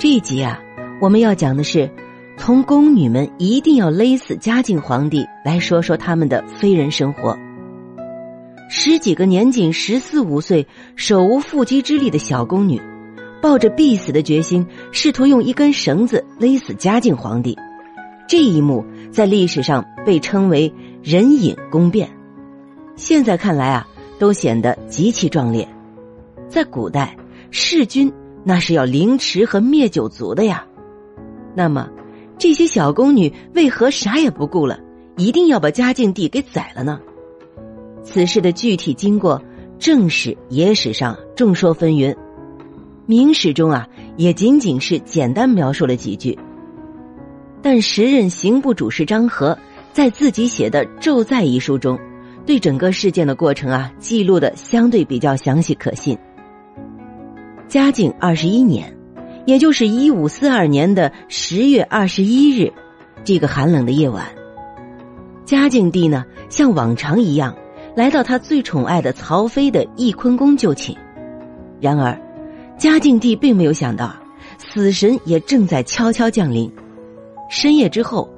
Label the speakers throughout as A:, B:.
A: 这一集啊，我们要讲的是，从宫女们一定要勒死嘉靖皇帝来说说他们的非人生活。十几个年仅十四五岁、手无缚鸡之力的小宫女，抱着必死的决心，试图用一根绳子勒死嘉靖皇帝。这一幕在历史上被称为“人影宫变”。现在看来啊，都显得极其壮烈。在古代，弑君那是要凌迟和灭九族的呀。那么，这些小宫女为何啥也不顾了，一定要把嘉靖帝给宰了呢？此事的具体经过，正史、野史上众说纷纭，明史中啊也仅仅是简单描述了几句。但时任刑部主事张和在自己写的《咒载》一书中，对整个事件的过程啊记录的相对比较详细可信。嘉靖二十一年，也就是一五四二年的十月二十一日，这个寒冷的夜晚，嘉靖帝呢像往常一样。来到他最宠爱的曹妃的翊坤宫就寝，然而，嘉靖帝并没有想到，死神也正在悄悄降临。深夜之后，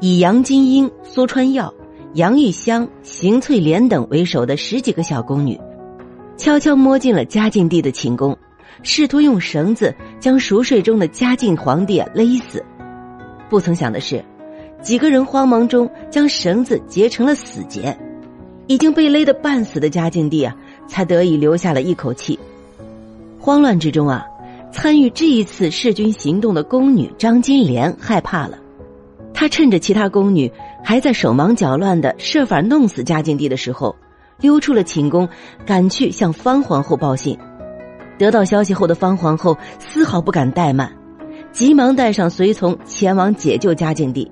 A: 以杨金英、苏川耀、杨玉香、邢翠莲等为首的十几个小宫女，悄悄摸进了嘉靖帝的寝宫，试图用绳子将熟睡中的嘉靖皇帝勒死。不曾想的是，几个人慌忙中将绳子结成了死结。已经被勒得半死的嘉靖帝啊，才得以留下了一口气。慌乱之中啊，参与这一次弑君行动的宫女张金莲害怕了，她趁着其他宫女还在手忙脚乱的设法弄死嘉靖帝的时候，溜出了寝宫，赶去向方皇后报信。得到消息后的方皇后丝毫不敢怠慢，急忙带上随从前往解救嘉靖帝。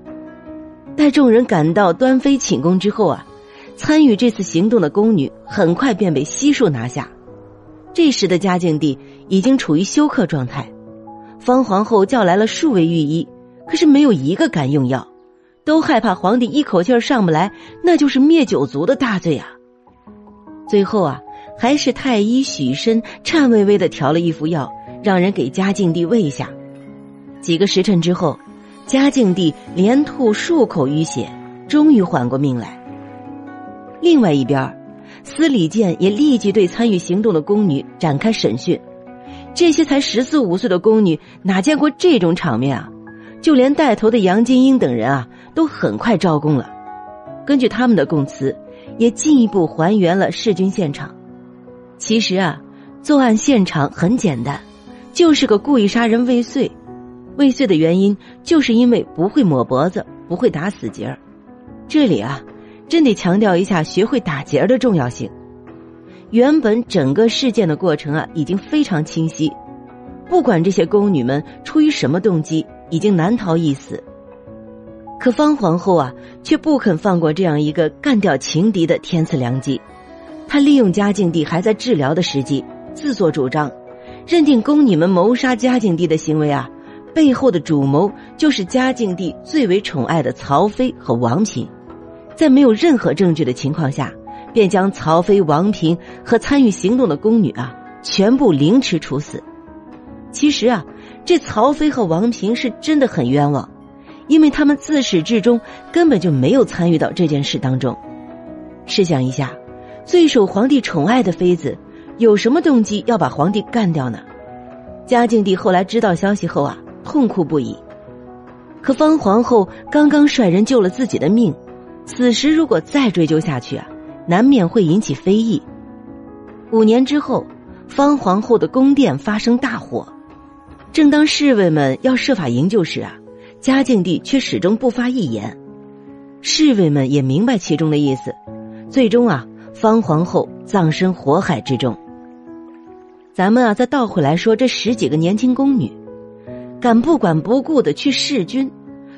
A: 待众人赶到端妃寝宫之后啊。参与这次行动的宫女很快便被悉数拿下。这时的嘉靖帝已经处于休克状态，方皇后叫来了数位御医，可是没有一个敢用药，都害怕皇帝一口气上不来，那就是灭九族的大罪啊。最后啊，还是太医许申颤巍巍的调了一副药，让人给嘉靖帝喂下。几个时辰之后，嘉靖帝连吐数口淤血，终于缓过命来。另外一边，司礼监也立即对参与行动的宫女展开审讯。这些才十四五岁的宫女哪见过这种场面啊？就连带头的杨金英等人啊，都很快招供了。根据他们的供词，也进一步还原了弑君现场。其实啊，作案现场很简单，就是个故意杀人未遂。未遂的原因就是因为不会抹脖子，不会打死结儿。这里啊。真得强调一下学会打结儿的重要性。原本整个事件的过程啊，已经非常清晰。不管这些宫女们出于什么动机，已经难逃一死。可方皇后啊，却不肯放过这样一个干掉情敌的天赐良机。他利用嘉靖帝还在治疗的时机，自作主张，认定宫女们谋杀嘉靖帝的行为啊，背后的主谋就是嘉靖帝最为宠爱的曹妃和王嫔。在没有任何证据的情况下，便将曹妃、王嫔和参与行动的宫女啊全部凌迟处死。其实啊，这曹妃和王嫔是真的很冤枉，因为他们自始至终根本就没有参与到这件事当中。试想一下，最受皇帝宠爱的妃子，有什么动机要把皇帝干掉呢？嘉靖帝后来知道消息后啊，痛哭不已。可方皇后刚刚率人救了自己的命。此时如果再追究下去啊，难免会引起非议。五年之后，方皇后的宫殿发生大火，正当侍卫们要设法营救时啊，嘉靖帝却始终不发一言。侍卫们也明白其中的意思，最终啊，方皇后葬身火海之中。咱们啊，再倒回来说，这十几个年轻宫女，敢不管不顾的去弑君。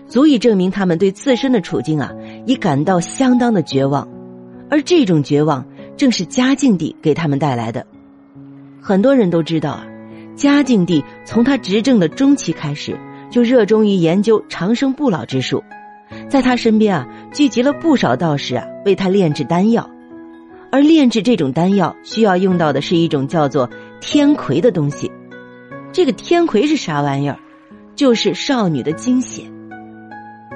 A: 足以证明他们对自身的处境啊，已感到相当的绝望，而这种绝望正是嘉靖帝给他们带来的。很多人都知道啊，嘉靖帝从他执政的中期开始，就热衷于研究长生不老之术，在他身边啊，聚集了不少道士啊，为他炼制丹药，而炼制这种丹药需要用到的是一种叫做天葵的东西。这个天葵是啥玩意儿？就是少女的精血。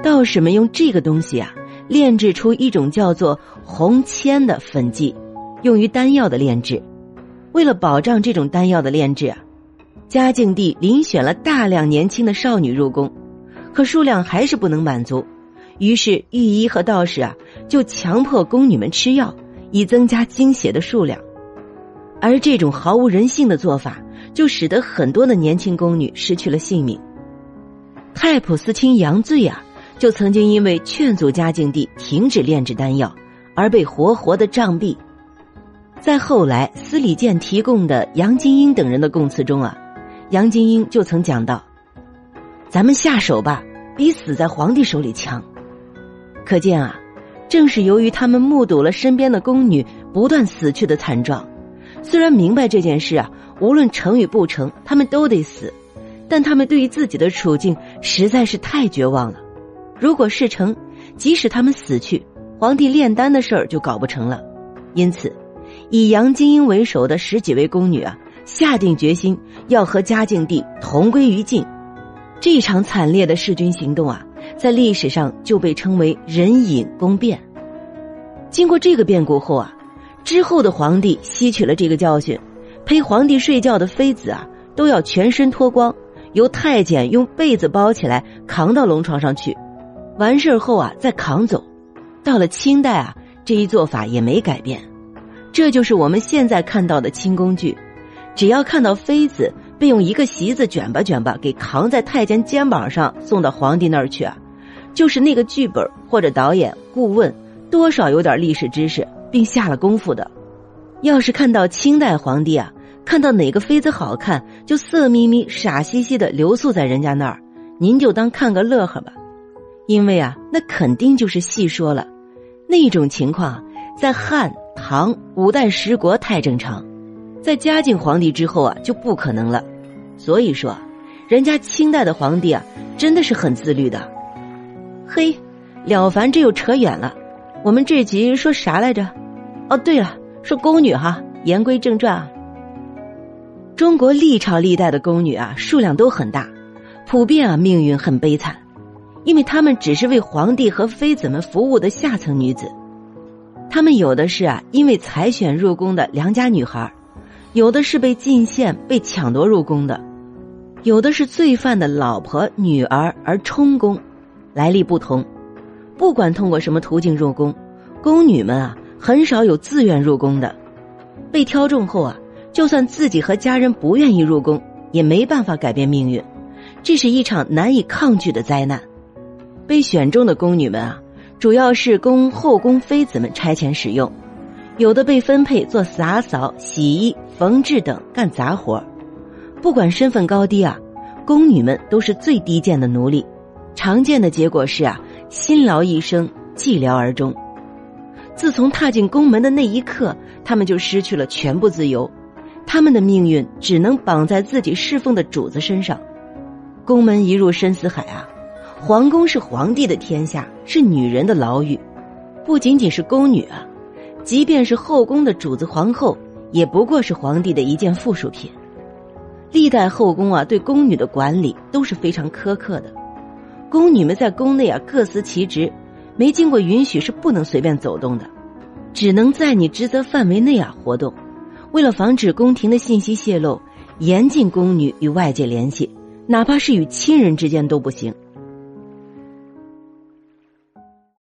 A: 道士们用这个东西啊，炼制出一种叫做红铅的粉剂，用于丹药的炼制。为了保障这种丹药的炼制啊，嘉靖帝遴选了大量年轻的少女入宫，可数量还是不能满足，于是御医和道士啊就强迫宫女们吃药，以增加精血的数量。而这种毫无人性的做法，就使得很多的年轻宫女失去了性命。太仆寺卿杨醉啊，就曾经因为劝阻嘉靖帝停止炼制丹药，而被活活的杖毙。在后来司礼监提供的杨金英等人的供词中啊，杨金英就曾讲到：“咱们下手吧，比死在皇帝手里强。”可见啊，正是由于他们目睹了身边的宫女不断死去的惨状。虽然明白这件事啊，无论成与不成，他们都得死，但他们对于自己的处境实在是太绝望了。如果事成，即使他们死去，皇帝炼丹的事儿就搞不成了。因此，以杨金英为首的十几位宫女啊，下定决心要和嘉靖帝同归于尽。这场惨烈的弑君行动啊，在历史上就被称为“人隐宫变”。经过这个变故后啊。之后的皇帝吸取了这个教训，陪皇帝睡觉的妃子啊，都要全身脱光，由太监用被子包起来扛到龙床上去，完事后啊再扛走。到了清代啊，这一做法也没改变，这就是我们现在看到的清宫剧。只要看到妃子被用一个席子卷吧卷吧给扛在太监肩膀上送到皇帝那儿去啊，就是那个剧本或者导演顾问多少有点历史知识。并下了功夫的，要是看到清代皇帝啊，看到哪个妃子好看，就色眯眯、傻兮兮的留宿在人家那儿，您就当看个乐呵吧。因为啊，那肯定就是戏说了。那种情况在汉、唐、五代十国太正常，在嘉靖皇帝之后啊就不可能了。所以说，人家清代的皇帝啊，真的是很自律的。嘿，了凡，这又扯远了。我们这集说啥来着？哦，对了，说宫女哈。言归正传啊，中国历朝历代的宫女啊，数量都很大，普遍啊命运很悲惨，因为她们只是为皇帝和妃子们服务的下层女子。她们有的是啊，因为采选入宫的良家女孩，有的是被进献、被抢夺入宫的，有的是罪犯的老婆、女儿而充宫，来历不同。不管通过什么途径入宫，宫女们啊很少有自愿入宫的。被挑中后啊，就算自己和家人不愿意入宫，也没办法改变命运。这是一场难以抗拒的灾难。被选中的宫女们啊，主要是供后宫妃子们差遣使用，有的被分配做洒扫、洗衣、缝制等干杂活不管身份高低啊，宫女们都是最低贱的奴隶。常见的结果是啊。辛劳一生，寂寥而终。自从踏进宫门的那一刻，他们就失去了全部自由，他们的命运只能绑在自己侍奉的主子身上。宫门一入深似海啊！皇宫是皇帝的天下，是女人的牢狱。不仅仅是宫女啊，即便是后宫的主子皇后，也不过是皇帝的一件附属品。历代后宫啊，对宫女的管理都是非常苛刻的。宫女们在宫内啊各司其职，没经过允许是不能随便走动的，只能在你职责范围内啊活动。为了防止宫廷的信息泄露，严禁宫女与外界联系，哪怕是与亲人之间都不行。